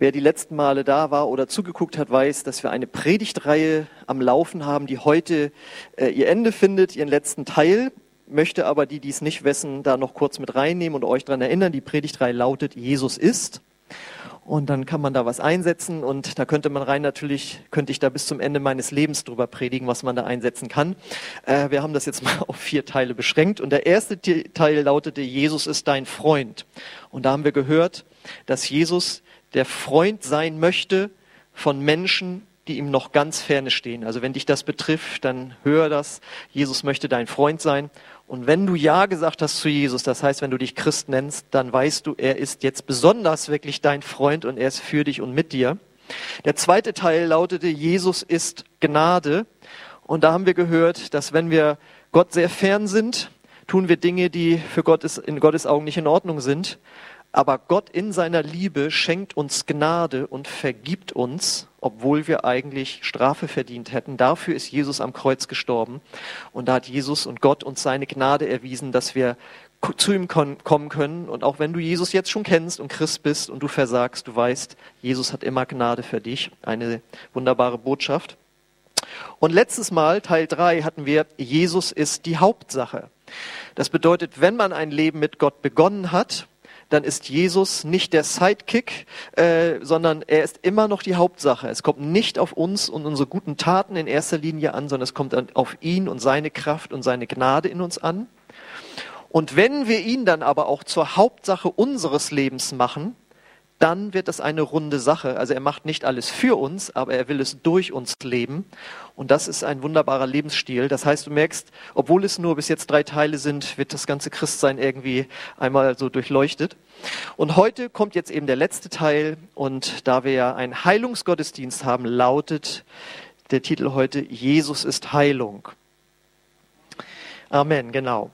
Wer die letzten Male da war oder zugeguckt hat, weiß, dass wir eine Predigtreihe am Laufen haben, die heute äh, ihr Ende findet, ihren letzten Teil. Möchte aber die, die es nicht wissen, da noch kurz mit reinnehmen und euch daran erinnern. Die Predigtreihe lautet Jesus ist. Und dann kann man da was einsetzen und da könnte man rein natürlich, könnte ich da bis zum Ende meines Lebens drüber predigen, was man da einsetzen kann. Äh, wir haben das jetzt mal auf vier Teile beschränkt und der erste Teil lautete, Jesus ist dein Freund. Und da haben wir gehört, dass Jesus der Freund sein möchte von Menschen, die ihm noch ganz ferne stehen. Also wenn dich das betrifft, dann hör das. Jesus möchte dein Freund sein. Und wenn du Ja gesagt hast zu Jesus, das heißt, wenn du dich Christ nennst, dann weißt du, er ist jetzt besonders wirklich dein Freund und er ist für dich und mit dir. Der zweite Teil lautete, Jesus ist Gnade. Und da haben wir gehört, dass wenn wir Gott sehr fern sind, tun wir Dinge, die für Gott in Gottes Augen nicht in Ordnung sind. Aber Gott in seiner Liebe schenkt uns Gnade und vergibt uns, obwohl wir eigentlich Strafe verdient hätten. Dafür ist Jesus am Kreuz gestorben. Und da hat Jesus und Gott uns seine Gnade erwiesen, dass wir zu ihm kommen können. Und auch wenn du Jesus jetzt schon kennst und Christ bist und du versagst, du weißt, Jesus hat immer Gnade für dich. Eine wunderbare Botschaft. Und letztes Mal, Teil 3, hatten wir, Jesus ist die Hauptsache. Das bedeutet, wenn man ein Leben mit Gott begonnen hat, dann ist Jesus nicht der Sidekick, äh, sondern er ist immer noch die Hauptsache. Es kommt nicht auf uns und unsere guten Taten in erster Linie an, sondern es kommt auf ihn und seine Kraft und seine Gnade in uns an. Und wenn wir ihn dann aber auch zur Hauptsache unseres Lebens machen, dann wird das eine runde Sache. Also er macht nicht alles für uns, aber er will es durch uns leben. Und das ist ein wunderbarer Lebensstil. Das heißt, du merkst, obwohl es nur bis jetzt drei Teile sind, wird das ganze Christsein irgendwie einmal so durchleuchtet. Und heute kommt jetzt eben der letzte Teil. Und da wir ja einen Heilungsgottesdienst haben, lautet der Titel heute Jesus ist Heilung. Amen, genau.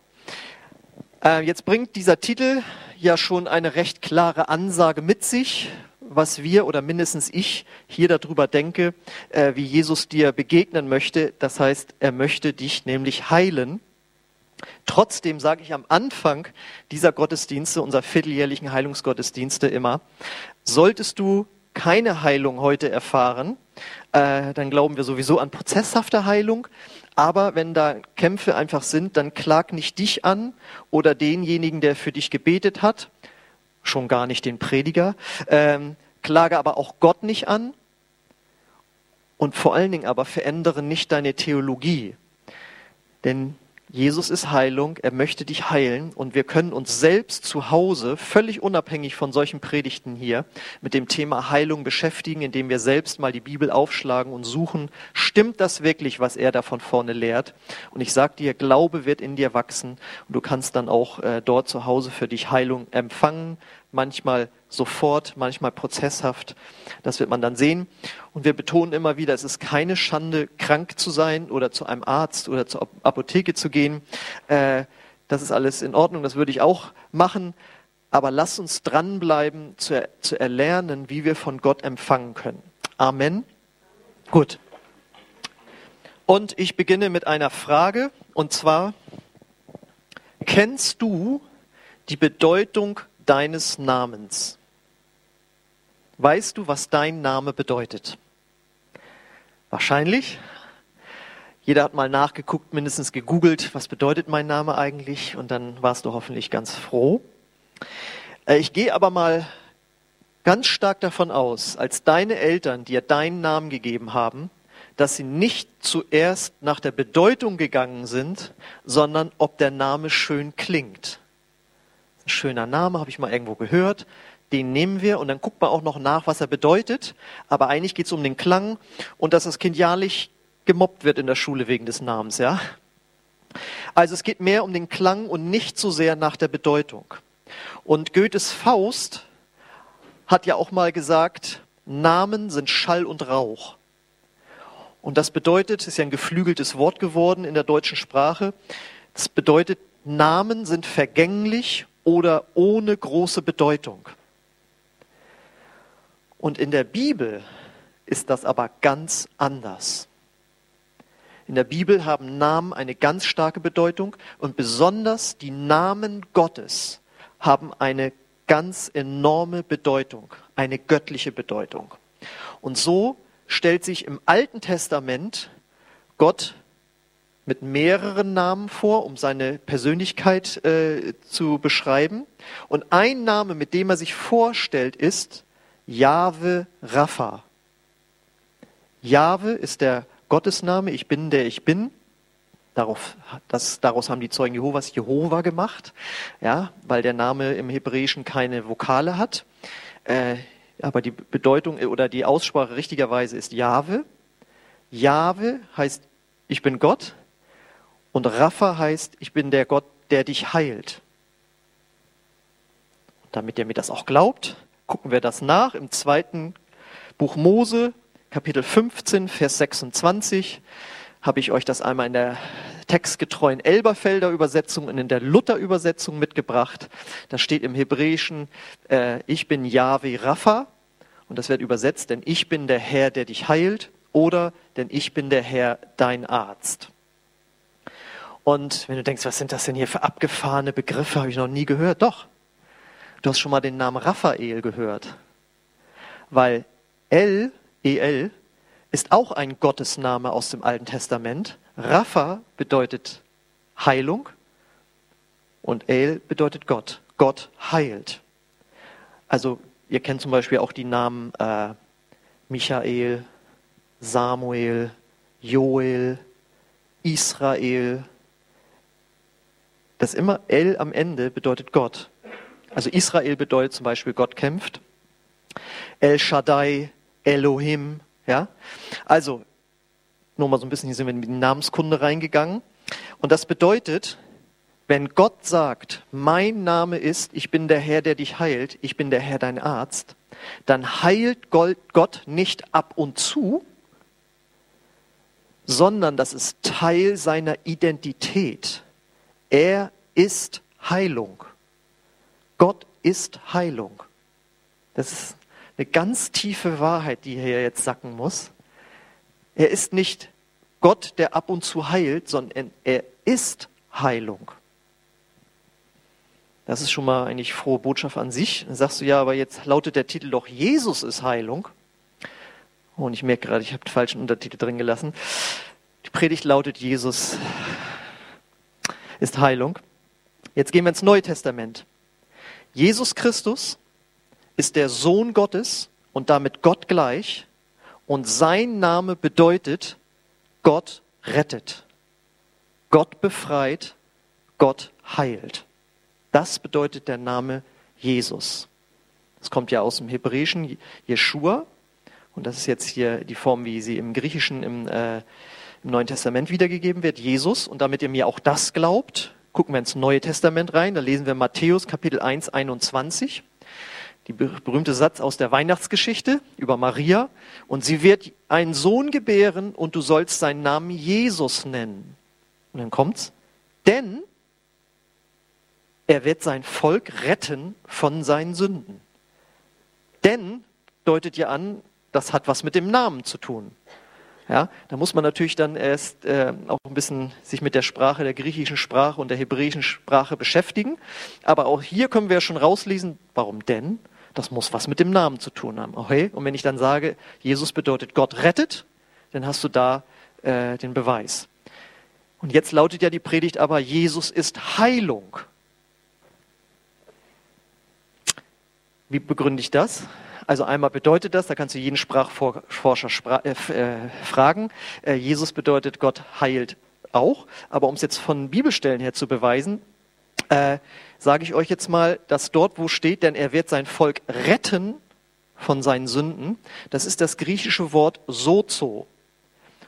Äh, jetzt bringt dieser Titel ja schon eine recht klare Ansage mit sich, was wir oder mindestens ich hier darüber denke, äh, wie Jesus dir begegnen möchte. Das heißt, er möchte dich nämlich heilen. Trotzdem sage ich am Anfang dieser Gottesdienste, unserer vierteljährlichen Heilungsgottesdienste immer, solltest du keine Heilung heute erfahren, äh, dann glauben wir sowieso an prozesshafte Heilung. Aber wenn da Kämpfe einfach sind, dann klag nicht dich an oder denjenigen, der für dich gebetet hat, schon gar nicht den Prediger, ähm, klage aber auch Gott nicht an und vor allen Dingen aber verändere nicht deine Theologie. Denn Jesus ist Heilung, er möchte dich heilen und wir können uns selbst zu Hause, völlig unabhängig von solchen Predigten hier, mit dem Thema Heilung beschäftigen, indem wir selbst mal die Bibel aufschlagen und suchen, stimmt das wirklich, was er da von vorne lehrt? Und ich sage dir, Glaube wird in dir wachsen und du kannst dann auch äh, dort zu Hause für dich Heilung empfangen, manchmal sofort, manchmal prozesshaft. Das wird man dann sehen. Und wir betonen immer wieder, es ist keine Schande, krank zu sein oder zu einem Arzt oder zur Apotheke zu gehen. Äh, das ist alles in Ordnung, das würde ich auch machen. Aber lass uns dranbleiben, zu, zu erlernen, wie wir von Gott empfangen können. Amen. Gut. Und ich beginne mit einer Frage, und zwar, kennst du die Bedeutung deines Namens? Weißt du, was dein Name bedeutet? Wahrscheinlich. Jeder hat mal nachgeguckt, mindestens gegoogelt, was bedeutet mein Name eigentlich? Und dann warst du hoffentlich ganz froh. Äh, ich gehe aber mal ganz stark davon aus, als deine Eltern dir deinen Namen gegeben haben, dass sie nicht zuerst nach der Bedeutung gegangen sind, sondern ob der Name schön klingt. Schöner Name, habe ich mal irgendwo gehört. Den nehmen wir und dann guckt man auch noch nach, was er bedeutet. Aber eigentlich geht es um den Klang und dass das Kind jährlich gemobbt wird in der Schule wegen des Namens, ja. Also es geht mehr um den Klang und nicht so sehr nach der Bedeutung. Und Goethes Faust hat ja auch mal gesagt, Namen sind Schall und Rauch. Und das bedeutet, ist ja ein geflügeltes Wort geworden in der deutschen Sprache, das bedeutet, Namen sind vergänglich oder ohne große Bedeutung. Und in der Bibel ist das aber ganz anders. In der Bibel haben Namen eine ganz starke Bedeutung und besonders die Namen Gottes haben eine ganz enorme Bedeutung, eine göttliche Bedeutung. Und so stellt sich im Alten Testament Gott mit mehreren Namen vor, um seine Persönlichkeit äh, zu beschreiben. Und ein Name, mit dem er sich vorstellt, ist Jahwe Rapha. Jahwe ist der Gottesname, ich bin der ich bin. Darauf, das, daraus haben die Zeugen Jehovas Jehova gemacht, ja, weil der Name im Hebräischen keine Vokale hat. Äh, aber die Bedeutung äh, oder die Aussprache richtigerweise ist Jahwe. Jahwe heißt, ich bin Gott. Und Rapha heißt, ich bin der Gott, der dich heilt. Und damit ihr mir das auch glaubt, gucken wir das nach im zweiten Buch Mose, Kapitel 15, Vers 26 habe ich euch das einmal in der textgetreuen Elberfelder Übersetzung und in der Luther Übersetzung mitgebracht. Da steht im Hebräischen, äh, ich bin Yahweh Rapha und das wird übersetzt, denn ich bin der Herr, der dich heilt oder denn ich bin der Herr, dein Arzt. Und wenn du denkst, was sind das denn hier für abgefahrene Begriffe, habe ich noch nie gehört. Doch, du hast schon mal den Namen Raphael gehört. Weil El, El, ist auch ein Gottesname aus dem Alten Testament. Rapha bedeutet Heilung und El bedeutet Gott. Gott heilt. Also ihr kennt zum Beispiel auch die Namen äh, Michael, Samuel, Joel, Israel. Das immer El am Ende bedeutet Gott. Also Israel bedeutet zum Beispiel Gott kämpft. El Shaddai, Elohim, ja? Also, nur mal so ein bisschen, hier sind wir in die Namenskunde reingegangen. Und das bedeutet, wenn Gott sagt, mein Name ist, ich bin der Herr, der dich heilt, ich bin der Herr, dein Arzt, dann heilt Gott nicht ab und zu, sondern das ist Teil seiner Identität. Er ist Heilung. Gott ist Heilung. Das ist eine ganz tiefe Wahrheit, die hier jetzt sacken muss. Er ist nicht Gott, der ab und zu heilt, sondern er ist Heilung. Das ist schon mal eigentlich frohe Botschaft an sich. Dann sagst du ja, aber jetzt lautet der Titel doch Jesus ist Heilung. Oh, und ich merke gerade, ich habe den falschen Untertitel drin gelassen. Die Predigt lautet Jesus ist Heilung. Jetzt gehen wir ins Neue Testament. Jesus Christus ist der Sohn Gottes und damit Gott gleich. Und sein Name bedeutet, Gott rettet. Gott befreit, Gott heilt. Das bedeutet der Name Jesus. Das kommt ja aus dem Hebräischen Jeshua. Und das ist jetzt hier die Form, wie sie im Griechischen im, äh, im Neuen Testament wiedergegeben wird, Jesus. Und damit ihr mir auch das glaubt, gucken wir ins Neue Testament rein. Da lesen wir Matthäus Kapitel 1, 21 die berühmte Satz aus der Weihnachtsgeschichte über Maria. Und sie wird einen Sohn gebären und du sollst seinen Namen Jesus nennen. Und dann kommt's. Denn er wird sein Volk retten von seinen Sünden. Denn deutet ja an, das hat was mit dem Namen zu tun. Ja, da muss man natürlich dann erst äh, auch ein bisschen sich mit der Sprache, der griechischen Sprache und der hebräischen Sprache beschäftigen. Aber auch hier können wir schon rauslesen, warum denn? Das muss was mit dem Namen zu tun haben. Okay? Und wenn ich dann sage, Jesus bedeutet Gott rettet, dann hast du da äh, den Beweis. Und jetzt lautet ja die Predigt aber, Jesus ist Heilung. Wie begründe ich das? Also einmal bedeutet das, da kannst du jeden Sprachforscher spra äh, äh, fragen, äh, Jesus bedeutet, Gott heilt auch. Aber um es jetzt von Bibelstellen her zu beweisen, äh, sage ich euch jetzt mal, dass dort, wo steht, denn er wird sein Volk retten von seinen Sünden, das ist das griechische Wort sozo.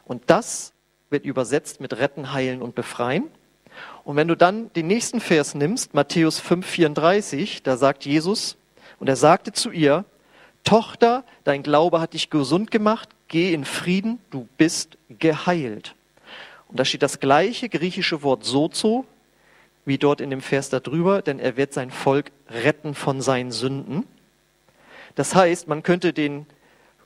Und das wird übersetzt mit retten, heilen und befreien. Und wenn du dann den nächsten Vers nimmst, Matthäus 5,34, da sagt Jesus, und er sagte zu ihr, Tochter, dein Glaube hat dich gesund gemacht, geh in Frieden, du bist geheilt. Und da steht das gleiche griechische Wort sozo, wie dort in dem Vers darüber, denn er wird sein Volk retten von seinen Sünden. Das heißt, man könnte den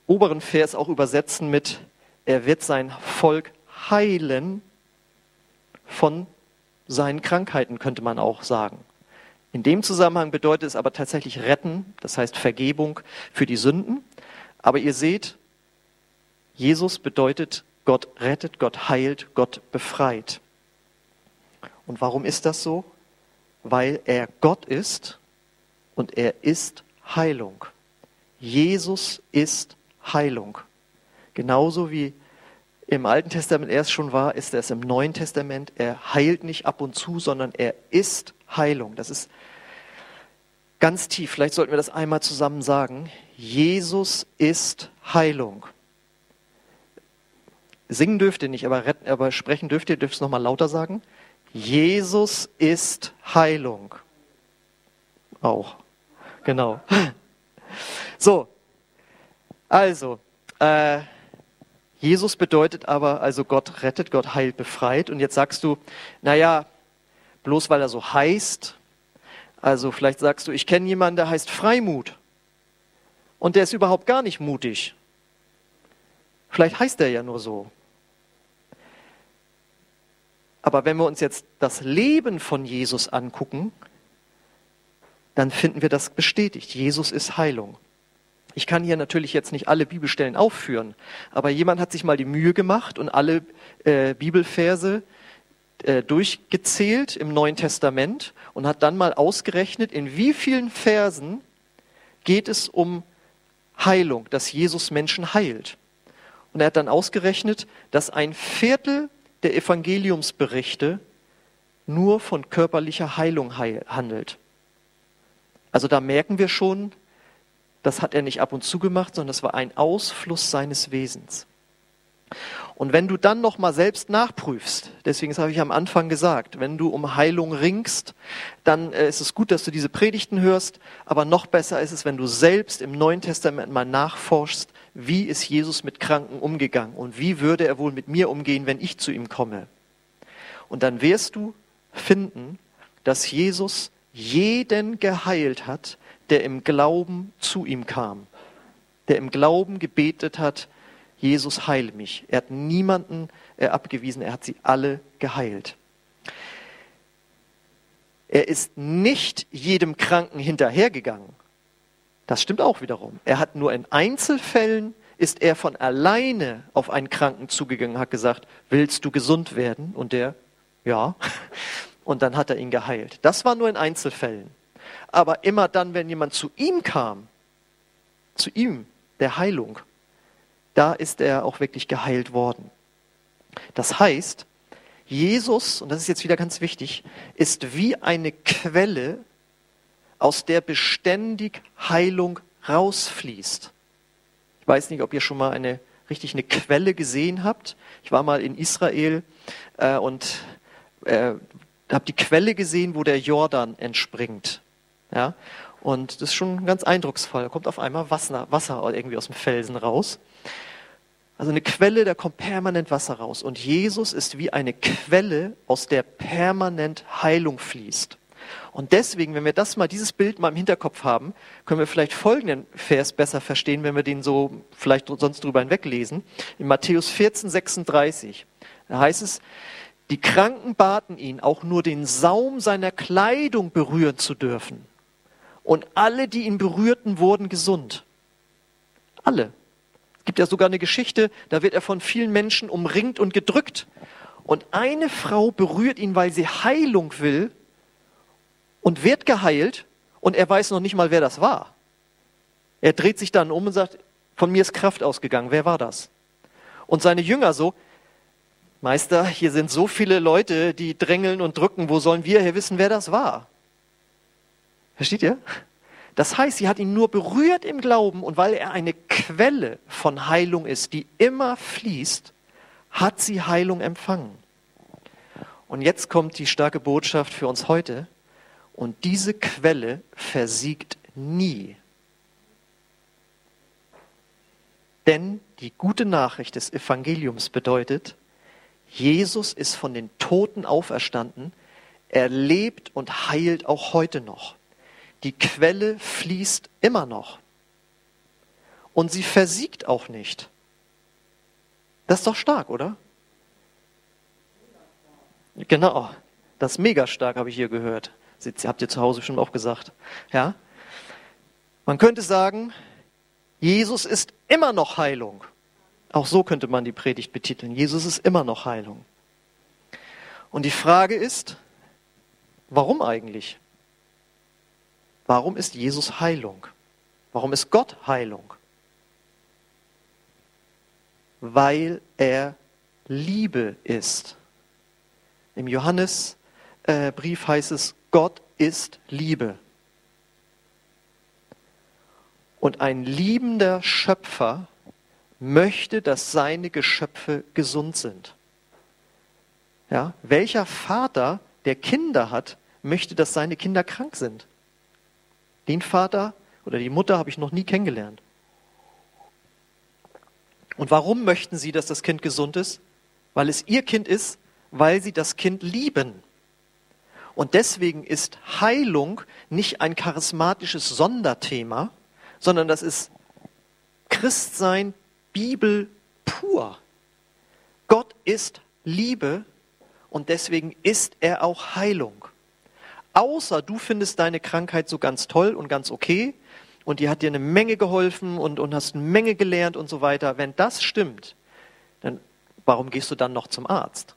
oberen Vers auch übersetzen mit, er wird sein Volk heilen von seinen Krankheiten, könnte man auch sagen. In dem Zusammenhang bedeutet es aber tatsächlich retten, das heißt Vergebung für die Sünden. Aber ihr seht, Jesus bedeutet, Gott rettet, Gott heilt, Gott befreit. Und warum ist das so? Weil er Gott ist und er ist Heilung. Jesus ist Heilung. Genauso wie im Alten Testament erst schon war, ist er es im Neuen Testament. Er heilt nicht ab und zu, sondern er ist Heilung. Das ist ganz tief. Vielleicht sollten wir das einmal zusammen sagen. Jesus ist Heilung. Singen dürft ihr nicht, aber, retten, aber sprechen dürft ihr, dürft es nochmal lauter sagen. Jesus ist Heilung. Auch. Genau. So. Also, äh, Jesus bedeutet aber, also Gott rettet, Gott heilt, befreit. Und jetzt sagst du, naja, bloß weil er so heißt, also vielleicht sagst du, ich kenne jemanden, der heißt Freimut. Und der ist überhaupt gar nicht mutig. Vielleicht heißt er ja nur so. Aber wenn wir uns jetzt das Leben von Jesus angucken, dann finden wir das bestätigt. Jesus ist Heilung. Ich kann hier natürlich jetzt nicht alle Bibelstellen aufführen, aber jemand hat sich mal die Mühe gemacht und alle äh, Bibelverse äh, durchgezählt im Neuen Testament und hat dann mal ausgerechnet, in wie vielen Versen geht es um Heilung, dass Jesus Menschen heilt. Und er hat dann ausgerechnet, dass ein Viertel der Evangeliumsberichte nur von körperlicher Heilung handelt. Also da merken wir schon, das hat er nicht ab und zu gemacht, sondern das war ein Ausfluss seines Wesens. Und wenn du dann noch mal selbst nachprüfst, deswegen habe ich am Anfang gesagt, wenn du um Heilung ringst, dann äh, ist es gut, dass du diese Predigten hörst, aber noch besser ist es, wenn du selbst im Neuen Testament mal nachforschst, wie ist Jesus mit Kranken umgegangen und wie würde er wohl mit mir umgehen, wenn ich zu ihm komme. Und dann wirst du finden, dass Jesus jeden geheilt hat, der im Glauben zu ihm kam, der im Glauben gebetet hat, Jesus heile mich. Er hat niemanden äh, abgewiesen, er hat sie alle geheilt. Er ist nicht jedem Kranken hinterhergegangen. Das stimmt auch wiederum. Er hat nur in Einzelfällen ist er von alleine auf einen Kranken zugegangen, hat gesagt, willst du gesund werden? Und der, ja. Und dann hat er ihn geheilt. Das war nur in Einzelfällen. Aber immer dann, wenn jemand zu ihm kam, zu ihm, der Heilung, da ist er auch wirklich geheilt worden. Das heißt, Jesus, und das ist jetzt wieder ganz wichtig, ist wie eine Quelle, aus der beständig Heilung rausfließt. Ich weiß nicht, ob ihr schon mal eine richtig eine Quelle gesehen habt. Ich war mal in Israel äh, und äh, habe die Quelle gesehen, wo der Jordan entspringt. Ja? Und das ist schon ganz eindrucksvoll. Da kommt auf einmal Wasser, Wasser irgendwie aus dem Felsen raus. Also eine Quelle, da kommt permanent Wasser raus. Und Jesus ist wie eine Quelle, aus der permanent Heilung fließt. Und deswegen, wenn wir das mal, dieses Bild mal im Hinterkopf haben, können wir vielleicht folgenden Vers besser verstehen, wenn wir den so vielleicht sonst drüber hinweglesen. In Matthäus 14, 36, da heißt es, die Kranken baten ihn, auch nur den Saum seiner Kleidung berühren zu dürfen. Und alle, die ihn berührten, wurden gesund. Alle. Es gibt ja sogar eine Geschichte, da wird er von vielen Menschen umringt und gedrückt. Und eine Frau berührt ihn, weil sie Heilung will und wird geheilt und er weiß noch nicht mal, wer das war. Er dreht sich dann um und sagt, von mir ist Kraft ausgegangen, wer war das? Und seine Jünger so, Meister, hier sind so viele Leute, die drängeln und drücken, wo sollen wir hier wissen, wer das war? Versteht ihr? Das heißt, sie hat ihn nur berührt im Glauben und weil er eine Quelle von Heilung ist, die immer fließt, hat sie Heilung empfangen. Und jetzt kommt die starke Botschaft für uns heute. Und diese Quelle versiegt nie. Denn die gute Nachricht des Evangeliums bedeutet, Jesus ist von den Toten auferstanden, er lebt und heilt auch heute noch. Die Quelle fließt immer noch. Und sie versiegt auch nicht. Das ist doch stark, oder? Genau, das ist mega stark, habe ich hier gehört. Habt ihr zu Hause bestimmt auch gesagt. Ja? Man könnte sagen, Jesus ist immer noch Heilung. Auch so könnte man die Predigt betiteln. Jesus ist immer noch Heilung. Und die Frage ist, warum eigentlich? Warum ist Jesus Heilung? Warum ist Gott Heilung? Weil er Liebe ist. Im Johannesbrief äh, heißt es, Gott ist Liebe. Und ein liebender Schöpfer möchte, dass seine Geschöpfe gesund sind. Ja, welcher Vater, der Kinder hat, möchte, dass seine Kinder krank sind? Den Vater oder die Mutter habe ich noch nie kennengelernt. Und warum möchten sie, dass das Kind gesund ist? Weil es ihr Kind ist, weil sie das Kind lieben. Und deswegen ist Heilung nicht ein charismatisches Sonderthema, sondern das ist Christsein, Bibel pur. Gott ist Liebe und deswegen ist er auch Heilung. Außer du findest deine Krankheit so ganz toll und ganz okay und die hat dir eine Menge geholfen und, und hast eine Menge gelernt und so weiter. Wenn das stimmt, dann warum gehst du dann noch zum Arzt?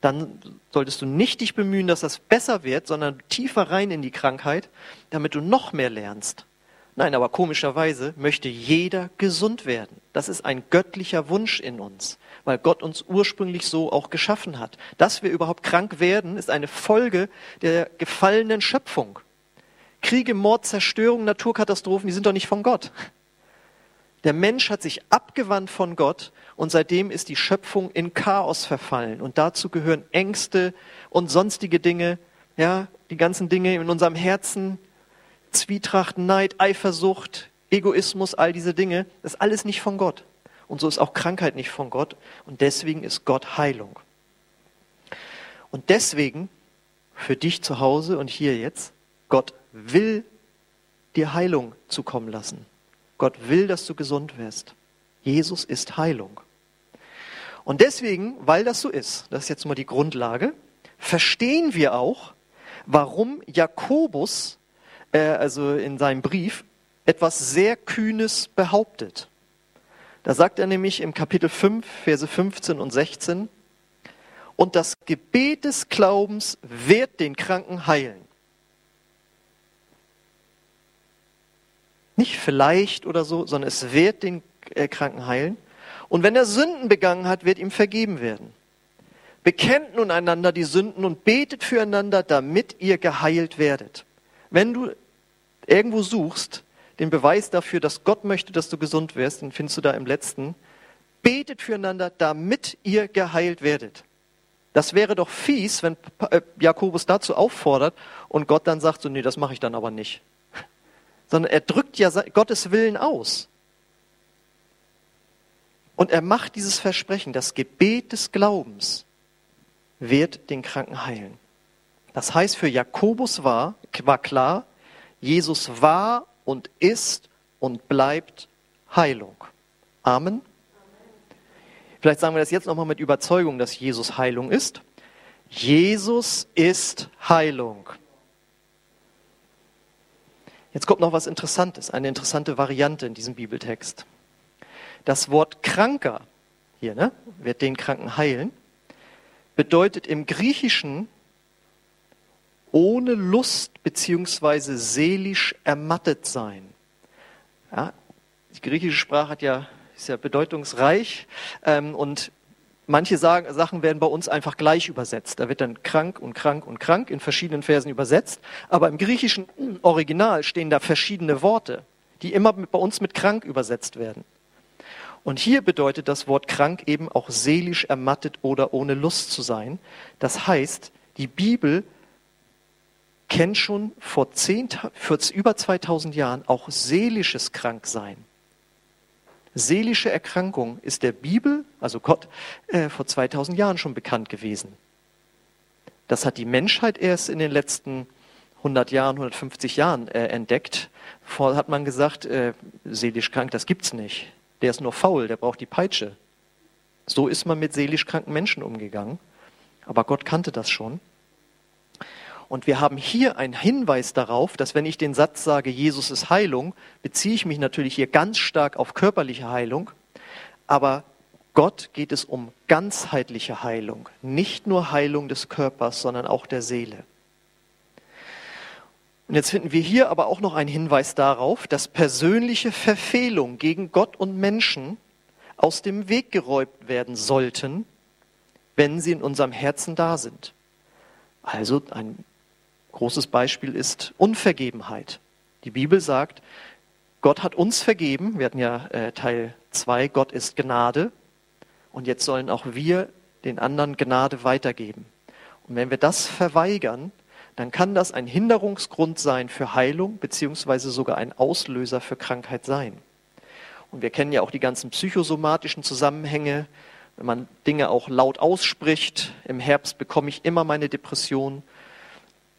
Dann solltest du nicht dich bemühen, dass das besser wird, sondern tiefer rein in die Krankheit, damit du noch mehr lernst. Nein, aber komischerweise möchte jeder gesund werden. Das ist ein göttlicher Wunsch in uns, weil Gott uns ursprünglich so auch geschaffen hat. Dass wir überhaupt krank werden, ist eine Folge der gefallenen Schöpfung. Kriege, Mord, Zerstörung, Naturkatastrophen, die sind doch nicht von Gott. Der Mensch hat sich abgewandt von Gott und seitdem ist die Schöpfung in Chaos verfallen. Und dazu gehören Ängste und sonstige Dinge, ja, die ganzen Dinge in unserem Herzen, Zwietracht, Neid, Eifersucht, Egoismus, all diese Dinge, das ist alles nicht von Gott. Und so ist auch Krankheit nicht von Gott. Und deswegen ist Gott Heilung. Und deswegen, für dich zu Hause und hier jetzt, Gott will dir Heilung zukommen lassen. Gott will, dass du gesund wirst. Jesus ist Heilung. Und deswegen, weil das so ist, das ist jetzt mal die Grundlage, verstehen wir auch, warum Jakobus äh, also in seinem Brief, etwas sehr Kühnes behauptet. Da sagt er nämlich im Kapitel 5, Verse 15 und 16, und das Gebet des Glaubens wird den Kranken heilen. Nicht vielleicht oder so, sondern es wird den äh, Kranken heilen. Und wenn er Sünden begangen hat, wird ihm vergeben werden. Bekennt nun einander die Sünden und betet füreinander, damit ihr geheilt werdet. Wenn du irgendwo suchst, den Beweis dafür, dass Gott möchte, dass du gesund wirst, den findest du da im letzten. Betet füreinander, damit ihr geheilt werdet. Das wäre doch fies, wenn äh, Jakobus dazu auffordert und Gott dann sagt so, nee, das mache ich dann aber nicht. Sondern er drückt ja Gottes Willen aus. Und er macht dieses Versprechen, das Gebet des Glaubens wird den Kranken heilen. Das heißt, für Jakobus war, war klar, Jesus war und ist und bleibt Heilung. Amen. Vielleicht sagen wir das jetzt nochmal mit Überzeugung, dass Jesus Heilung ist. Jesus ist Heilung. Jetzt kommt noch was Interessantes, eine interessante Variante in diesem Bibeltext. Das Wort Kranker, hier, ne, wird den Kranken heilen, bedeutet im Griechischen ohne Lust beziehungsweise seelisch ermattet sein. Ja, die griechische Sprache hat ja, ist ja bedeutungsreich ähm, und manche sagen, Sachen werden bei uns einfach gleich übersetzt. Da wird dann krank und krank und krank in verschiedenen Versen übersetzt, aber im griechischen Original stehen da verschiedene Worte, die immer bei uns mit krank übersetzt werden. Und hier bedeutet das Wort krank eben auch seelisch ermattet oder ohne Lust zu sein. Das heißt, die Bibel kennt schon vor, zehn, vor über 2000 Jahren auch seelisches Kranksein. Seelische Erkrankung ist der Bibel, also Gott, äh, vor 2000 Jahren schon bekannt gewesen. Das hat die Menschheit erst in den letzten 100 Jahren, 150 Jahren äh, entdeckt. Vorher hat man gesagt, äh, seelisch krank, das gibt's nicht. Der ist nur faul, der braucht die Peitsche. So ist man mit seelisch kranken Menschen umgegangen. Aber Gott kannte das schon. Und wir haben hier einen Hinweis darauf, dass wenn ich den Satz sage, Jesus ist Heilung, beziehe ich mich natürlich hier ganz stark auf körperliche Heilung. Aber Gott geht es um ganzheitliche Heilung. Nicht nur Heilung des Körpers, sondern auch der Seele. Und jetzt finden wir hier aber auch noch einen Hinweis darauf, dass persönliche Verfehlungen gegen Gott und Menschen aus dem Weg geräumt werden sollten, wenn sie in unserem Herzen da sind. Also ein großes Beispiel ist Unvergebenheit. Die Bibel sagt, Gott hat uns vergeben. Wir hatten ja äh, Teil 2, Gott ist Gnade. Und jetzt sollen auch wir den anderen Gnade weitergeben. Und wenn wir das verweigern, dann kann das ein Hinderungsgrund sein für Heilung, beziehungsweise sogar ein Auslöser für Krankheit sein. Und wir kennen ja auch die ganzen psychosomatischen Zusammenhänge. Wenn man Dinge auch laut ausspricht, im Herbst bekomme ich immer meine Depression,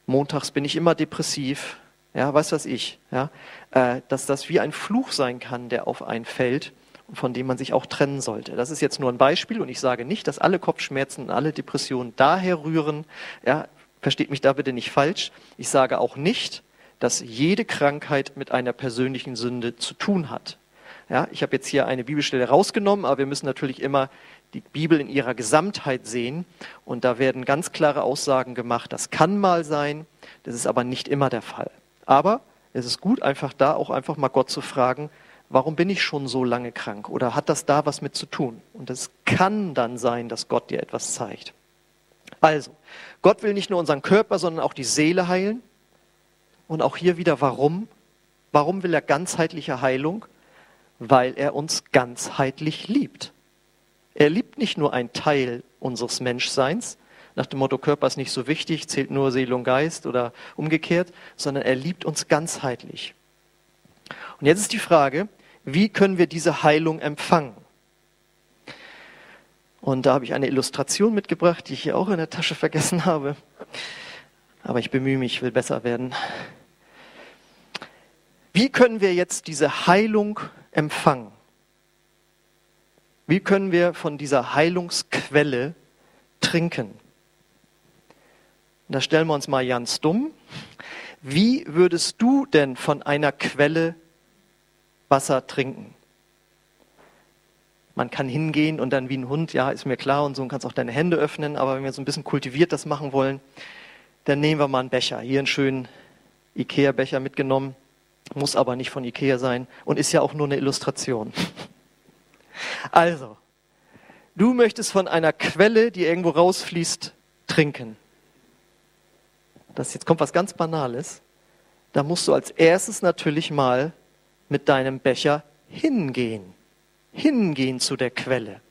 montags bin ich immer depressiv, ja, weiß was ich, ja, äh, dass das wie ein Fluch sein kann, der auf einen fällt und von dem man sich auch trennen sollte. Das ist jetzt nur ein Beispiel und ich sage nicht, dass alle Kopfschmerzen und alle Depressionen daher rühren. Ja, versteht mich da bitte nicht falsch. Ich sage auch nicht, dass jede Krankheit mit einer persönlichen Sünde zu tun hat. Ja, ich habe jetzt hier eine Bibelstelle rausgenommen, aber wir müssen natürlich immer die Bibel in ihrer Gesamtheit sehen. Und da werden ganz klare Aussagen gemacht. Das kann mal sein, das ist aber nicht immer der Fall. Aber es ist gut, einfach da auch einfach mal Gott zu fragen, warum bin ich schon so lange krank? Oder hat das da was mit zu tun? Und es kann dann sein, dass Gott dir etwas zeigt. Also, Gott will nicht nur unseren Körper, sondern auch die Seele heilen. Und auch hier wieder, warum? Warum will er ganzheitliche Heilung? Weil er uns ganzheitlich liebt. Er liebt nicht nur einen Teil unseres Menschseins, nach dem Motto Körper ist nicht so wichtig, zählt nur Seele und Geist oder umgekehrt, sondern er liebt uns ganzheitlich. Und jetzt ist die Frage, wie können wir diese Heilung empfangen? Und da habe ich eine Illustration mitgebracht, die ich hier auch in der Tasche vergessen habe. Aber ich bemühe mich, ich will besser werden. Wie können wir jetzt diese Heilung empfangen? Wie können wir von dieser Heilungsquelle trinken? da stellen wir uns mal ganz dumm. Wie würdest du denn von einer Quelle Wasser trinken? Man kann hingehen und dann wie ein Hund, ja, ist mir klar, und so und kannst auch deine Hände öffnen, aber wenn wir so ein bisschen kultiviert das machen wollen, dann nehmen wir mal einen Becher. Hier einen schönen Ikea-Becher mitgenommen, muss aber nicht von Ikea sein und ist ja auch nur eine Illustration. Also, du möchtest von einer Quelle, die irgendwo rausfließt, trinken. Das jetzt kommt was ganz Banales. Da musst du als erstes natürlich mal mit deinem Becher hingehen. Hingehen zu der Quelle.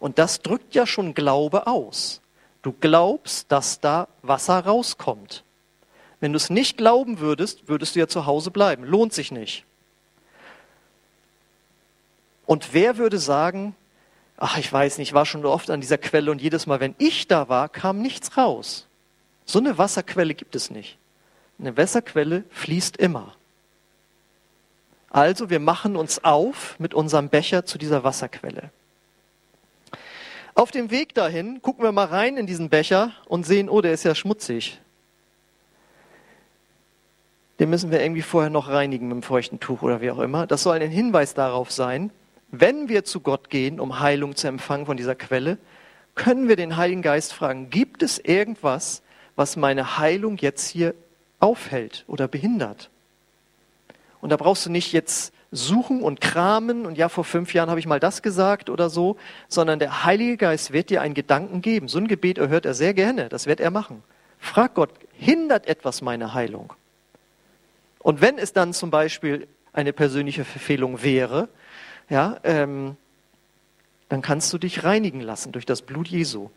Und das drückt ja schon Glaube aus. Du glaubst, dass da Wasser rauskommt. Wenn du es nicht glauben würdest, würdest du ja zu Hause bleiben. Lohnt sich nicht. Und wer würde sagen, ach, ich weiß nicht, ich war schon oft an dieser Quelle und jedes Mal, wenn ich da war, kam nichts raus. So eine Wasserquelle gibt es nicht. Eine Wasserquelle fließt immer. Also wir machen uns auf mit unserem Becher zu dieser Wasserquelle. Auf dem Weg dahin gucken wir mal rein in diesen Becher und sehen, oh, der ist ja schmutzig. Den müssen wir irgendwie vorher noch reinigen mit einem feuchten Tuch oder wie auch immer. Das soll ein Hinweis darauf sein, wenn wir zu Gott gehen, um Heilung zu empfangen von dieser Quelle, können wir den Heiligen Geist fragen, gibt es irgendwas, was meine Heilung jetzt hier aufhält oder behindert? Und da brauchst du nicht jetzt suchen und kramen und ja, vor fünf Jahren habe ich mal das gesagt oder so, sondern der Heilige Geist wird dir einen Gedanken geben. So ein Gebet erhört er sehr gerne, das wird er machen. Frag Gott, hindert etwas meine Heilung? Und wenn es dann zum Beispiel eine persönliche Verfehlung wäre, ja, ähm, dann kannst du dich reinigen lassen durch das Blut Jesu.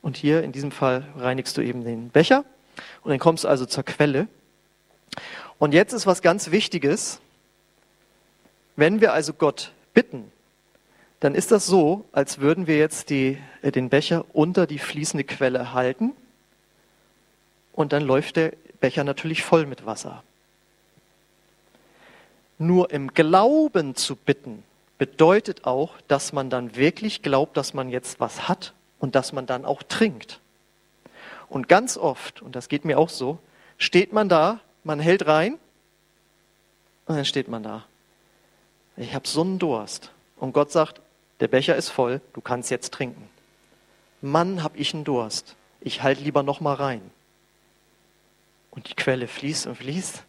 Und hier in diesem Fall reinigst du eben den Becher und dann kommst du also zur Quelle. Und jetzt ist was ganz Wichtiges. Wenn wir also Gott bitten, dann ist das so, als würden wir jetzt die, äh, den Becher unter die fließende Quelle halten und dann läuft der Becher natürlich voll mit Wasser. Nur im Glauben zu bitten bedeutet auch, dass man dann wirklich glaubt, dass man jetzt was hat und dass man dann auch trinkt. Und ganz oft, und das geht mir auch so, steht man da, man hält rein und dann steht man da. Ich habe so einen Durst. Und Gott sagt, der Becher ist voll, du kannst jetzt trinken. Mann, hab ich einen Durst. Ich halte lieber noch mal rein. Und die Quelle fließt und fließt.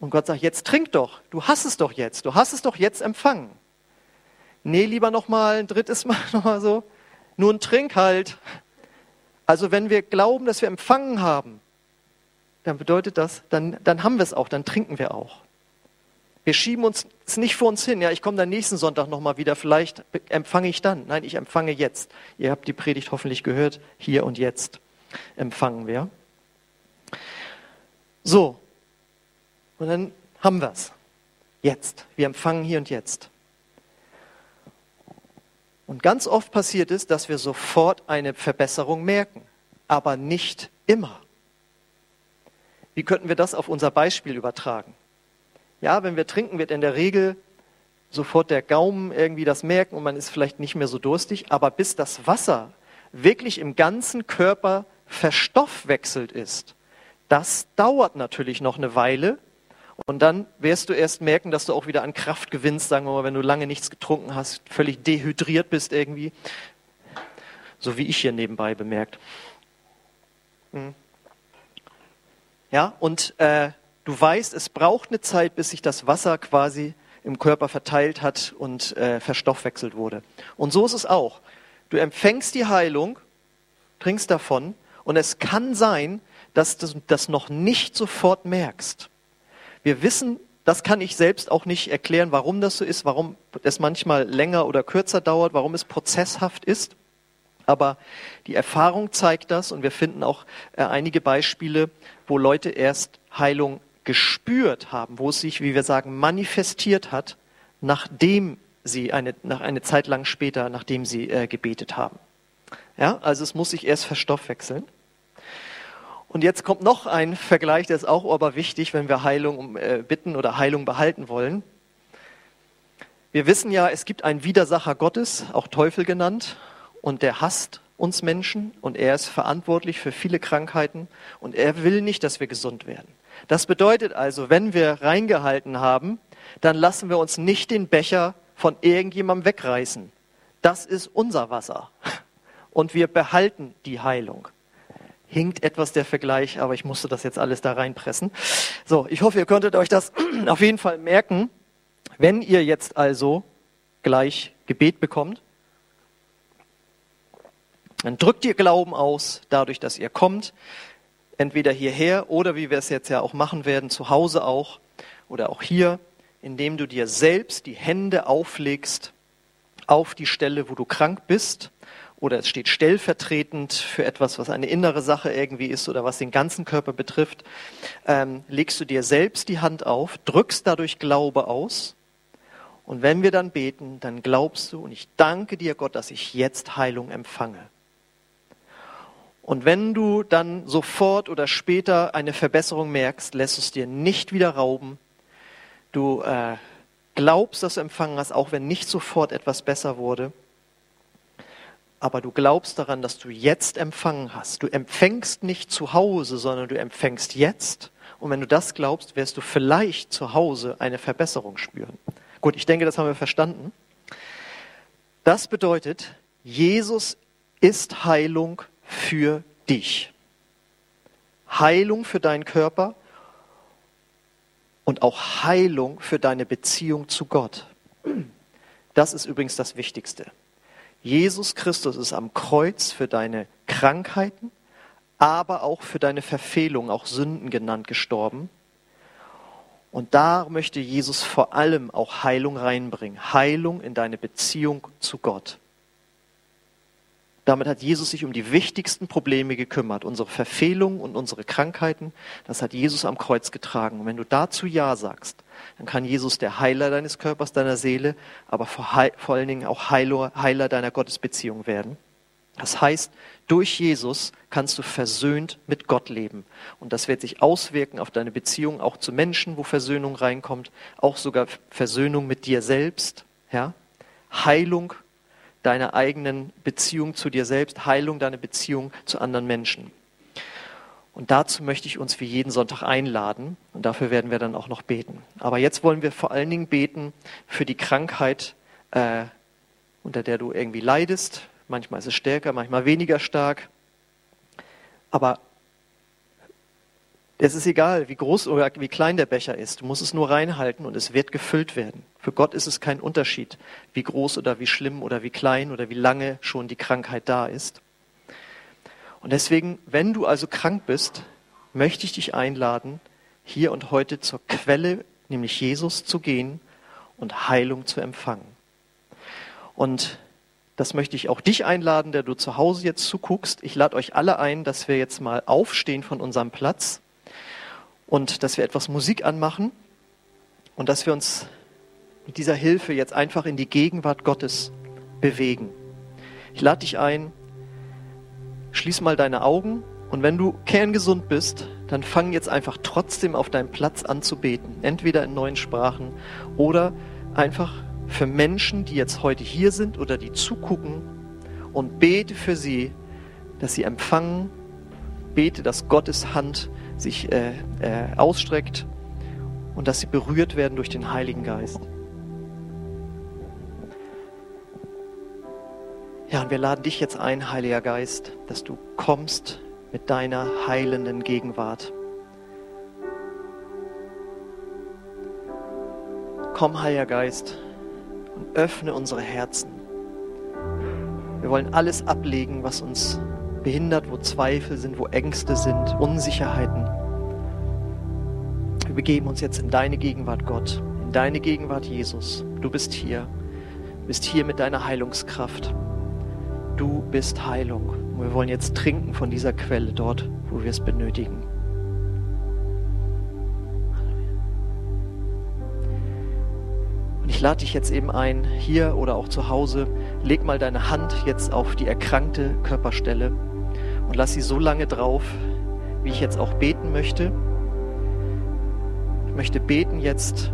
Und Gott sagt, jetzt trink doch. Du hast es doch jetzt. Du hast es doch jetzt empfangen. Nee, lieber noch mal ein drittes Mal noch mal so. Nun trink halt. Also wenn wir glauben, dass wir empfangen haben, dann bedeutet das, dann, dann haben wir es auch, dann trinken wir auch. Wir schieben uns es nicht vor uns hin. Ja, ich komme dann nächsten Sonntag nochmal wieder. Vielleicht empfange ich dann. Nein, ich empfange jetzt. Ihr habt die Predigt hoffentlich gehört. Hier und jetzt empfangen wir. So. Und dann haben wir es. Jetzt. Wir empfangen hier und jetzt. Und ganz oft passiert es, dass wir sofort eine Verbesserung merken, aber nicht immer. Wie könnten wir das auf unser Beispiel übertragen? Ja, wenn wir trinken, wird in der Regel sofort der Gaumen irgendwie das merken und man ist vielleicht nicht mehr so durstig. Aber bis das Wasser wirklich im ganzen Körper verstoffwechselt ist, das dauert natürlich noch eine Weile. Und dann wirst du erst merken, dass du auch wieder an Kraft gewinnst, sagen wir mal, wenn du lange nichts getrunken hast, völlig dehydriert bist irgendwie. So wie ich hier nebenbei bemerkt. Hm. Ja, und äh, Du weißt, es braucht eine Zeit, bis sich das Wasser quasi im Körper verteilt hat und äh, verstoffwechselt wurde. Und so ist es auch. Du empfängst die Heilung, trinkst davon und es kann sein, dass du das noch nicht sofort merkst. Wir wissen, das kann ich selbst auch nicht erklären, warum das so ist, warum es manchmal länger oder kürzer dauert, warum es prozesshaft ist. Aber die Erfahrung zeigt das und wir finden auch äh, einige Beispiele, wo Leute erst Heilung gespürt haben, wo es sich, wie wir sagen, manifestiert hat, nachdem sie eine, nach eine Zeit lang später, nachdem sie äh, gebetet haben. Ja, also es muss sich erst verstoffwechseln. Und jetzt kommt noch ein Vergleich, der ist auch aber wichtig, wenn wir Heilung äh, bitten oder Heilung behalten wollen. Wir wissen ja, es gibt einen Widersacher Gottes, auch Teufel genannt, und der hasst uns Menschen und er ist verantwortlich für viele Krankheiten und er will nicht, dass wir gesund werden. Das bedeutet also, wenn wir reingehalten haben, dann lassen wir uns nicht den Becher von irgendjemandem wegreißen. Das ist unser Wasser. Und wir behalten die Heilung. Hinkt etwas der Vergleich, aber ich musste das jetzt alles da reinpressen. So, ich hoffe, ihr könntet euch das auf jeden Fall merken. Wenn ihr jetzt also gleich Gebet bekommt, dann drückt ihr Glauben aus, dadurch, dass ihr kommt entweder hierher oder wie wir es jetzt ja auch machen werden, zu Hause auch oder auch hier, indem du dir selbst die Hände auflegst auf die Stelle, wo du krank bist oder es steht stellvertretend für etwas, was eine innere Sache irgendwie ist oder was den ganzen Körper betrifft, ähm, legst du dir selbst die Hand auf, drückst dadurch Glaube aus und wenn wir dann beten, dann glaubst du und ich danke dir Gott, dass ich jetzt Heilung empfange. Und wenn du dann sofort oder später eine Verbesserung merkst, lässt es dir nicht wieder rauben. Du äh, glaubst, dass du empfangen hast, auch wenn nicht sofort etwas besser wurde. Aber du glaubst daran, dass du jetzt empfangen hast. Du empfängst nicht zu Hause, sondern du empfängst jetzt. Und wenn du das glaubst, wirst du vielleicht zu Hause eine Verbesserung spüren. Gut, ich denke, das haben wir verstanden. Das bedeutet, Jesus ist Heilung für dich. Heilung für deinen Körper und auch Heilung für deine Beziehung zu Gott. Das ist übrigens das Wichtigste. Jesus Christus ist am Kreuz für deine Krankheiten, aber auch für deine Verfehlungen, auch Sünden genannt, gestorben. Und da möchte Jesus vor allem auch Heilung reinbringen. Heilung in deine Beziehung zu Gott. Damit hat Jesus sich um die wichtigsten Probleme gekümmert. Unsere Verfehlungen und unsere Krankheiten, das hat Jesus am Kreuz getragen. Und wenn du dazu Ja sagst, dann kann Jesus der Heiler deines Körpers, deiner Seele, aber vor, vor allen Dingen auch Heiler, Heiler deiner Gottesbeziehung werden. Das heißt, durch Jesus kannst du versöhnt mit Gott leben. Und das wird sich auswirken auf deine Beziehung auch zu Menschen, wo Versöhnung reinkommt, auch sogar Versöhnung mit dir selbst, ja? Heilung deiner eigenen Beziehung zu dir selbst, Heilung deiner Beziehung zu anderen Menschen. Und dazu möchte ich uns wie jeden Sonntag einladen und dafür werden wir dann auch noch beten. Aber jetzt wollen wir vor allen Dingen beten für die Krankheit, äh, unter der du irgendwie leidest. Manchmal ist es stärker, manchmal weniger stark. Aber es ist egal, wie groß oder wie klein der Becher ist. Du musst es nur reinhalten und es wird gefüllt werden. Für Gott ist es kein Unterschied, wie groß oder wie schlimm oder wie klein oder wie lange schon die Krankheit da ist. Und deswegen, wenn du also krank bist, möchte ich dich einladen, hier und heute zur Quelle, nämlich Jesus, zu gehen und Heilung zu empfangen. Und das möchte ich auch dich einladen, der du zu Hause jetzt zuguckst. Ich lade euch alle ein, dass wir jetzt mal aufstehen von unserem Platz und dass wir etwas Musik anmachen und dass wir uns mit dieser Hilfe jetzt einfach in die Gegenwart Gottes bewegen. Ich lade dich ein, schließ mal deine Augen und wenn du kerngesund bist, dann fang jetzt einfach trotzdem auf deinem Platz an zu beten. Entweder in neuen Sprachen oder einfach für Menschen, die jetzt heute hier sind oder die zugucken und bete für sie, dass sie empfangen. Bete, dass Gottes Hand sich äh, äh, ausstreckt und dass sie berührt werden durch den Heiligen Geist. Ja, und wir laden dich jetzt ein, Heiliger Geist, dass du kommst mit deiner heilenden Gegenwart. Komm, Heiliger Geist, und öffne unsere Herzen. Wir wollen alles ablegen, was uns behindert, wo Zweifel sind, wo Ängste sind, Unsicherheiten. Wir begeben uns jetzt in deine Gegenwart, Gott, in deine Gegenwart, Jesus. Du bist hier, du bist hier mit deiner Heilungskraft. Du bist Heilung. Und wir wollen jetzt trinken von dieser Quelle dort, wo wir es benötigen. Und ich lade dich jetzt eben ein, hier oder auch zu Hause, leg mal deine Hand jetzt auf die erkrankte Körperstelle und lass sie so lange drauf, wie ich jetzt auch beten möchte. Ich möchte beten jetzt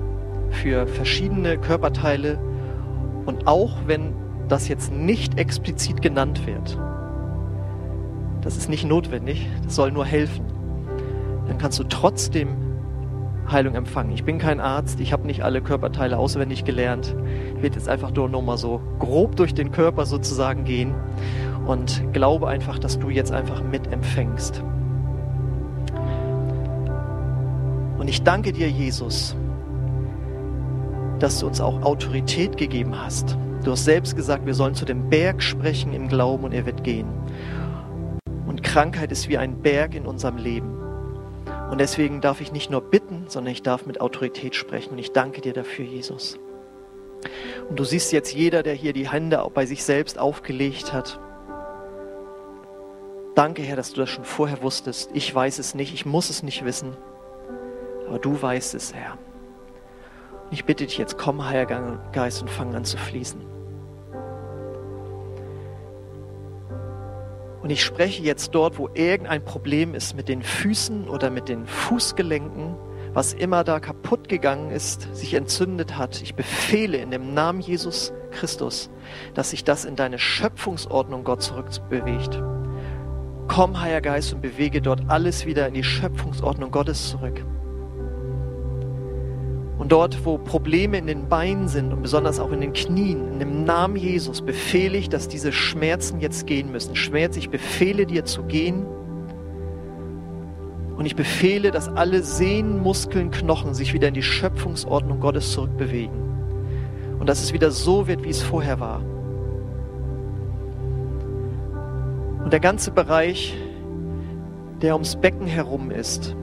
für verschiedene Körperteile und auch wenn das jetzt nicht explizit genannt wird, das ist nicht notwendig, das soll nur helfen, dann kannst du trotzdem Heilung empfangen. Ich bin kein Arzt, ich habe nicht alle Körperteile auswendig gelernt. Ich werde jetzt einfach nur noch mal so grob durch den Körper sozusagen gehen und glaube einfach, dass du jetzt einfach mitempfängst. Und ich danke dir, Jesus, dass du uns auch Autorität gegeben hast Du hast selbst gesagt, wir sollen zu dem Berg sprechen im Glauben und er wird gehen. Und Krankheit ist wie ein Berg in unserem Leben. Und deswegen darf ich nicht nur bitten, sondern ich darf mit Autorität sprechen. Und ich danke dir dafür, Jesus. Und du siehst jetzt jeder, der hier die Hände bei sich selbst aufgelegt hat. Danke, Herr, dass du das schon vorher wusstest. Ich weiß es nicht, ich muss es nicht wissen. Aber du weißt es, Herr. Ich bitte dich jetzt, komm, Heiliger Geist, und fang an zu fließen. Und ich spreche jetzt dort, wo irgendein Problem ist mit den Füßen oder mit den Fußgelenken, was immer da kaputt gegangen ist, sich entzündet hat. Ich befehle in dem Namen Jesus Christus, dass sich das in deine Schöpfungsordnung Gott zurückbewegt. Komm, Heiliger Geist, und bewege dort alles wieder in die Schöpfungsordnung Gottes zurück. Und dort, wo Probleme in den Beinen sind und besonders auch in den Knien, in dem Namen Jesus befehle ich, dass diese Schmerzen jetzt gehen müssen. Schmerz, ich befehle dir zu gehen. Und ich befehle, dass alle Sehnen, Muskeln, Knochen sich wieder in die Schöpfungsordnung Gottes zurückbewegen. Und dass es wieder so wird, wie es vorher war. Und der ganze Bereich, der ums Becken herum ist,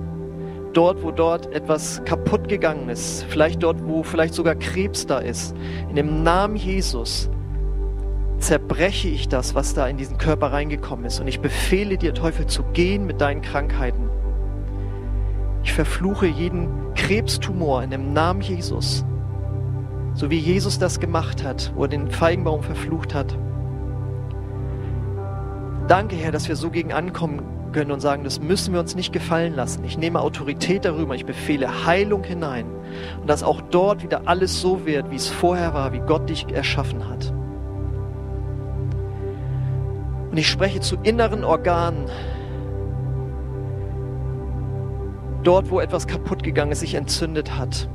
dort, wo dort etwas kaputt gegangen ist, vielleicht dort, wo vielleicht sogar Krebs da ist. In dem Namen Jesus zerbreche ich das, was da in diesen Körper reingekommen ist. Und ich befehle dir, Teufel, zu gehen mit deinen Krankheiten. Ich verfluche jeden Krebstumor in dem Namen Jesus. So wie Jesus das gemacht hat, wo er den Feigenbaum verflucht hat. Danke, Herr, dass wir so gegen ankommen können und sagen, das müssen wir uns nicht gefallen lassen. Ich nehme Autorität darüber, ich befehle Heilung hinein und dass auch dort wieder alles so wird, wie es vorher war, wie Gott dich erschaffen hat. Und ich spreche zu inneren Organen. Dort, wo etwas kaputt gegangen ist, sich entzündet hat.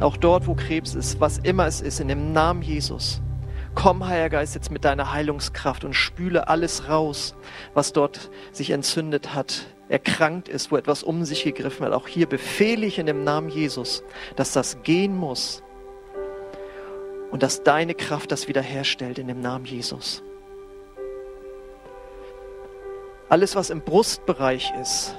Auch dort, wo Krebs ist, was immer es ist, in dem Namen Jesus. Komm, Heiliger Geist, jetzt mit deiner Heilungskraft und spüle alles raus, was dort sich entzündet hat, erkrankt ist, wo etwas um sich gegriffen hat. Auch hier befehle ich in dem Namen Jesus, dass das gehen muss und dass deine Kraft das wiederherstellt in dem Namen Jesus. Alles, was im Brustbereich ist,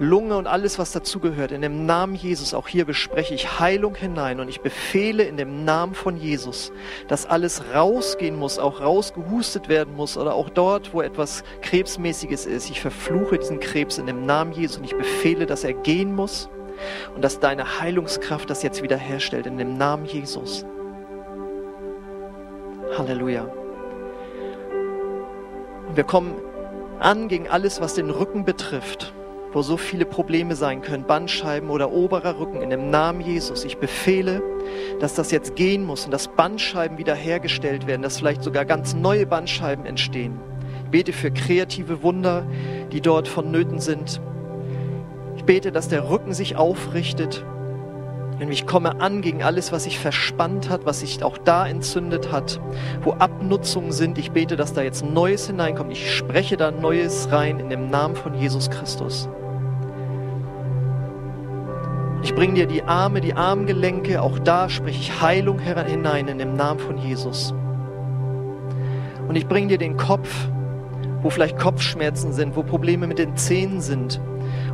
Lunge und alles, was dazugehört. In dem Namen Jesus, auch hier bespreche ich Heilung hinein und ich befehle in dem Namen von Jesus, dass alles rausgehen muss, auch rausgehustet werden muss oder auch dort, wo etwas Krebsmäßiges ist. Ich verfluche diesen Krebs in dem Namen Jesus und ich befehle, dass er gehen muss und dass deine Heilungskraft das jetzt wiederherstellt in dem Namen Jesus. Halleluja. Und wir kommen an gegen alles, was den Rücken betrifft wo so viele Probleme sein können, Bandscheiben oder oberer Rücken, in dem Namen Jesus. Ich befehle, dass das jetzt gehen muss und dass Bandscheiben wiederhergestellt werden, dass vielleicht sogar ganz neue Bandscheiben entstehen. Ich bete für kreative Wunder, die dort vonnöten sind. Ich bete, dass der Rücken sich aufrichtet. Und ich komme an gegen alles, was sich verspannt hat, was sich auch da entzündet hat, wo Abnutzungen sind. Ich bete, dass da jetzt Neues hineinkommt. Ich spreche da Neues rein in dem Namen von Jesus Christus. Ich bringe dir die Arme, die Armgelenke, auch da spreche ich Heilung hinein in dem Namen von Jesus. Und ich bringe dir den Kopf, wo vielleicht Kopfschmerzen sind, wo Probleme mit den Zähnen sind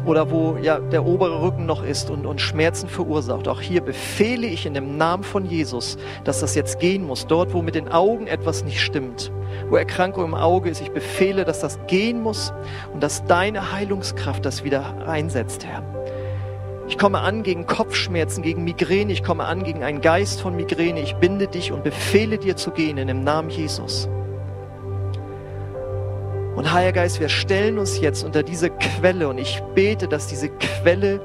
oder wo ja der obere Rücken noch ist und, und Schmerzen verursacht. Auch hier befehle ich in dem Namen von Jesus, dass das jetzt gehen muss. Dort, wo mit den Augen etwas nicht stimmt, wo Erkrankung im Auge ist, ich befehle, dass das gehen muss und dass deine Heilungskraft das wieder einsetzt, Herr. Ich komme an gegen Kopfschmerzen, gegen Migräne. Ich komme an gegen einen Geist von Migräne. Ich binde dich und befehle dir zu gehen in dem Namen Jesus. Und Heiliger Geist, wir stellen uns jetzt unter diese Quelle und ich bete, dass diese Quelle,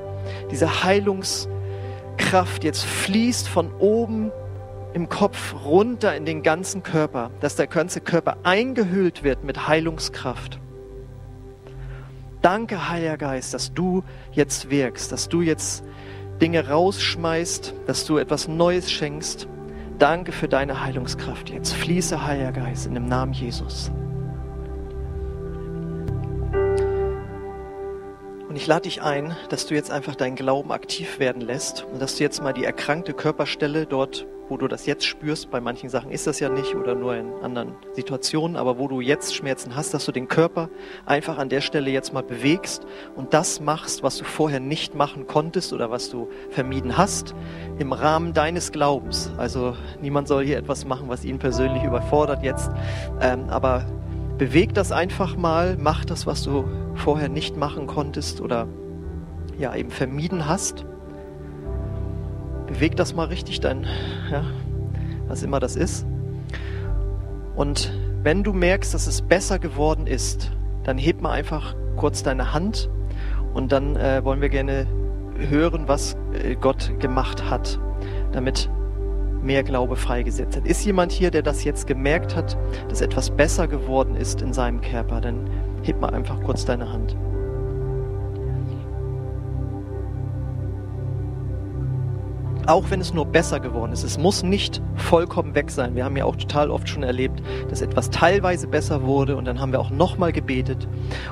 diese Heilungskraft jetzt fließt von oben im Kopf runter in den ganzen Körper, dass der ganze Körper eingehüllt wird mit Heilungskraft. Danke, Heiliger Geist, dass du jetzt wirkst, dass du jetzt Dinge rausschmeißt, dass du etwas Neues schenkst. Danke für deine Heilungskraft jetzt. Fließe, Heiliger Geist, in dem Namen Jesus. Und ich lade dich ein, dass du jetzt einfach deinen Glauben aktiv werden lässt und dass du jetzt mal die erkrankte Körperstelle dort wo du das jetzt spürst. Bei manchen Sachen ist das ja nicht oder nur in anderen Situationen, aber wo du jetzt Schmerzen hast, dass du den Körper einfach an der Stelle jetzt mal bewegst und das machst, was du vorher nicht machen konntest oder was du vermieden hast, im Rahmen deines Glaubens. Also niemand soll hier etwas machen, was ihn persönlich überfordert jetzt, ähm, aber beweg das einfach mal, mach das, was du vorher nicht machen konntest oder ja eben vermieden hast beweg das mal richtig, dein, ja, was immer das ist. Und wenn du merkst, dass es besser geworden ist, dann heb mal einfach kurz deine Hand und dann äh, wollen wir gerne hören, was äh, Gott gemacht hat, damit mehr Glaube freigesetzt hat. Ist jemand hier, der das jetzt gemerkt hat, dass etwas besser geworden ist in seinem Körper? Dann heb mal einfach kurz deine Hand. auch wenn es nur besser geworden ist. Es muss nicht vollkommen weg sein. Wir haben ja auch total oft schon erlebt, dass etwas teilweise besser wurde und dann haben wir auch nochmal gebetet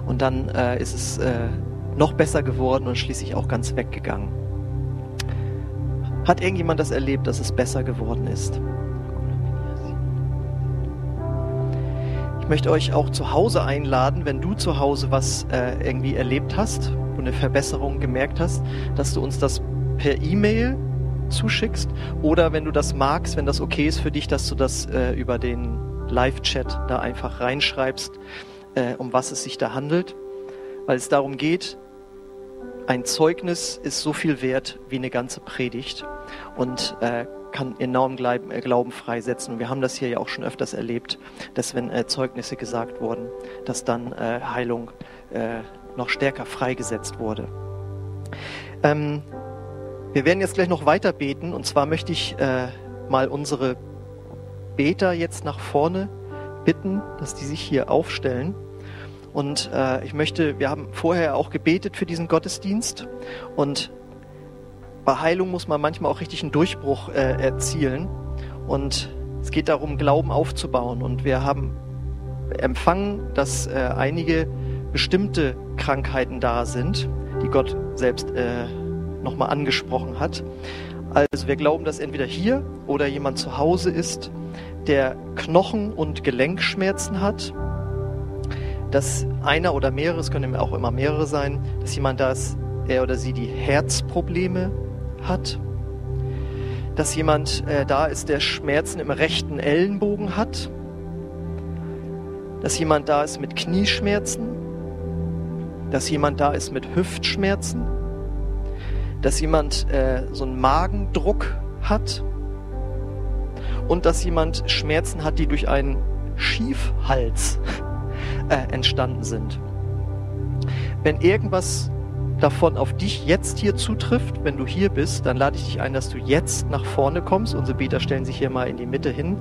und dann äh, ist es äh, noch besser geworden und schließlich auch ganz weggegangen. Hat irgendjemand das erlebt, dass es besser geworden ist? Ich möchte euch auch zu Hause einladen, wenn du zu Hause was äh, irgendwie erlebt hast, und eine Verbesserung gemerkt hast, dass du uns das per E-Mail zuschickst. Oder wenn du das magst, wenn das okay ist für dich, dass du das äh, über den Live-Chat da einfach reinschreibst, äh, um was es sich da handelt. Weil es darum geht, ein Zeugnis ist so viel wert wie eine ganze Predigt und äh, kann enorm äh, Glauben freisetzen. Wir haben das hier ja auch schon öfters erlebt, dass wenn äh, Zeugnisse gesagt wurden, dass dann äh, Heilung äh, noch stärker freigesetzt wurde. Ähm, wir werden jetzt gleich noch weiter beten und zwar möchte ich mal unsere Beter jetzt nach vorne bitten, dass die sich hier aufstellen. Und äh, ich möchte, wir haben vorher auch gebetet für diesen Gottesdienst. Und bei Heilung muss man manchmal auch richtig einen Durchbruch äh, erzielen. Und es geht darum, Glauben aufzubauen. Und wir haben empfangen, dass äh, einige bestimmte Krankheiten da sind, die Gott selbst äh, nochmal angesprochen hat. Also wir glauben, dass entweder hier oder jemand zu Hause ist, der Knochen- und Gelenkschmerzen hat, dass einer oder mehrere, es können auch immer mehrere sein, dass jemand da ist, er oder sie die Herzprobleme hat, dass jemand äh, da ist, der Schmerzen im rechten Ellenbogen hat, dass jemand da ist mit Knieschmerzen, dass jemand da ist mit Hüftschmerzen, dass jemand äh, so einen Magendruck hat und dass jemand Schmerzen hat, die durch einen Schiefhals äh, entstanden sind. Wenn irgendwas davon auf dich jetzt hier zutrifft, wenn du hier bist, dann lade ich dich ein, dass du jetzt nach vorne kommst. Unsere Beter stellen sich hier mal in die Mitte hin.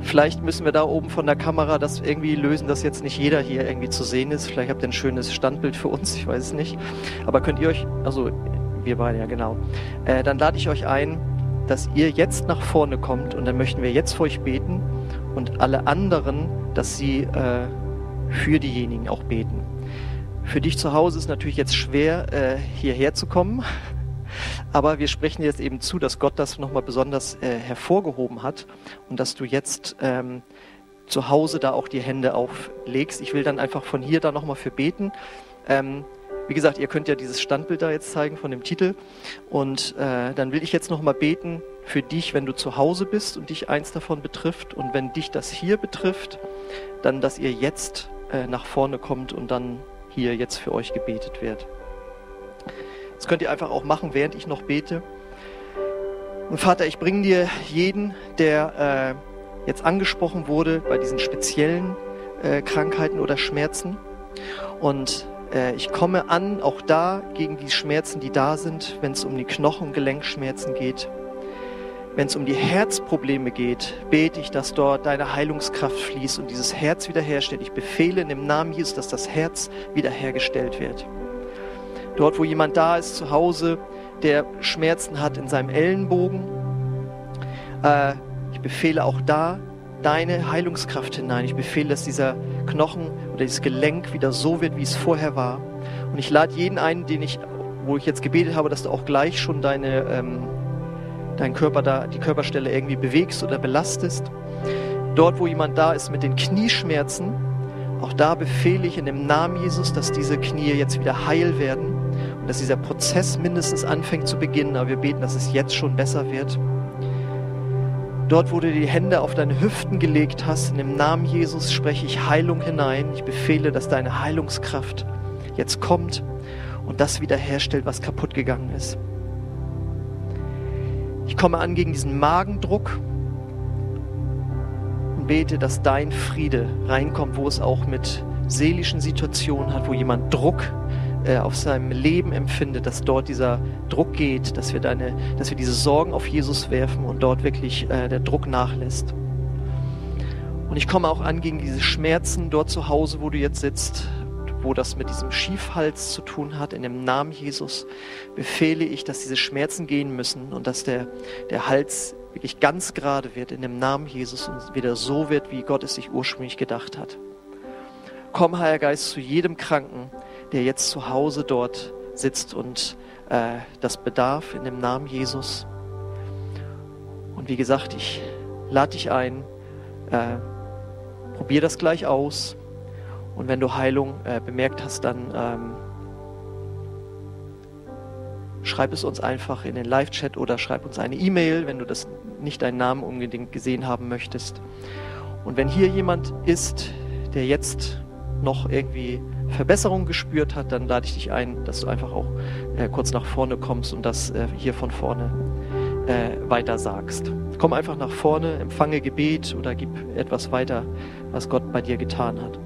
Vielleicht müssen wir da oben von der Kamera das irgendwie lösen, dass jetzt nicht jeder hier irgendwie zu sehen ist. Vielleicht habt ihr ein schönes Standbild für uns, ich weiß es nicht. Aber könnt ihr euch, also wir beide, ja genau. Äh, dann lade ich euch ein, dass ihr jetzt nach vorne kommt und dann möchten wir jetzt für euch beten und alle anderen, dass sie äh, für diejenigen auch beten. Für dich zu Hause ist natürlich jetzt schwer, äh, hierher zu kommen. Aber wir sprechen jetzt eben zu, dass Gott das nochmal besonders äh, hervorgehoben hat und dass du jetzt ähm, zu Hause da auch die Hände auflegst. Ich will dann einfach von hier da nochmal für beten. Ähm, wie gesagt, ihr könnt ja dieses Standbild da jetzt zeigen von dem Titel. Und äh, dann will ich jetzt nochmal beten für dich, wenn du zu Hause bist und dich eins davon betrifft. Und wenn dich das hier betrifft, dann, dass ihr jetzt äh, nach vorne kommt und dann hier jetzt für euch gebetet wird. Das könnt ihr einfach auch machen, während ich noch bete. Und Vater, ich bringe dir jeden, der äh, jetzt angesprochen wurde bei diesen speziellen äh, Krankheiten oder Schmerzen. Und äh, ich komme an, auch da gegen die Schmerzen, die da sind, wenn es um die Knochen- und Gelenkschmerzen geht. Wenn es um die Herzprobleme geht, bete ich, dass dort deine Heilungskraft fließt und dieses Herz wiederherstellt. Ich befehle in dem Namen Jesus, dass das Herz wiederhergestellt wird. Dort, wo jemand da ist, zu Hause, der Schmerzen hat in seinem Ellenbogen, äh, ich befehle auch da deine Heilungskraft hinein. Ich befehle, dass dieser Knochen oder dieses Gelenk wieder so wird, wie es vorher war. Und ich lade jeden ein, den ich, wo ich jetzt gebetet habe, dass du auch gleich schon deine ähm, deinen Körper da, die Körperstelle irgendwie bewegst oder belastest. Dort, wo jemand da ist mit den Knieschmerzen, auch da befehle ich in dem Namen Jesus, dass diese Knie jetzt wieder heil werden und dass dieser Prozess mindestens anfängt zu beginnen, aber wir beten, dass es jetzt schon besser wird. Dort, wo du die Hände auf deine Hüften gelegt hast, in dem Namen Jesus spreche ich Heilung hinein. Ich befehle, dass deine Heilungskraft jetzt kommt und das wiederherstellt, was kaputt gegangen ist. Ich komme an gegen diesen Magendruck und bete, dass dein Friede reinkommt, wo es auch mit seelischen Situationen hat, wo jemand Druck äh, auf seinem Leben empfindet, dass dort dieser Druck geht, dass wir, deine, dass wir diese Sorgen auf Jesus werfen und dort wirklich äh, der Druck nachlässt. Und ich komme auch an gegen diese Schmerzen dort zu Hause, wo du jetzt sitzt, wo das mit diesem Schiefhals zu tun hat, in dem Namen Jesus, befehle ich, dass diese Schmerzen gehen müssen und dass der, der Hals wirklich ganz gerade wird in dem Namen Jesus und wieder so wird, wie Gott es sich ursprünglich gedacht hat. Komm, Heiliger Geist, zu jedem Kranken, der jetzt zu Hause dort sitzt und äh, das bedarf in dem Namen Jesus. Und wie gesagt, ich lade dich ein, äh, probier das gleich aus. Und wenn du Heilung äh, bemerkt hast, dann ähm, schreib es uns einfach in den Live-Chat oder schreib uns eine E-Mail, wenn du das nicht deinen Namen unbedingt gesehen haben möchtest. Und wenn hier jemand ist, der jetzt noch irgendwie Verbesserung gespürt hat, dann lade ich dich ein, dass du einfach auch äh, kurz nach vorne kommst und das äh, hier von vorne äh, weiter sagst. Komm einfach nach vorne, empfange Gebet oder gib etwas weiter, was Gott bei dir getan hat.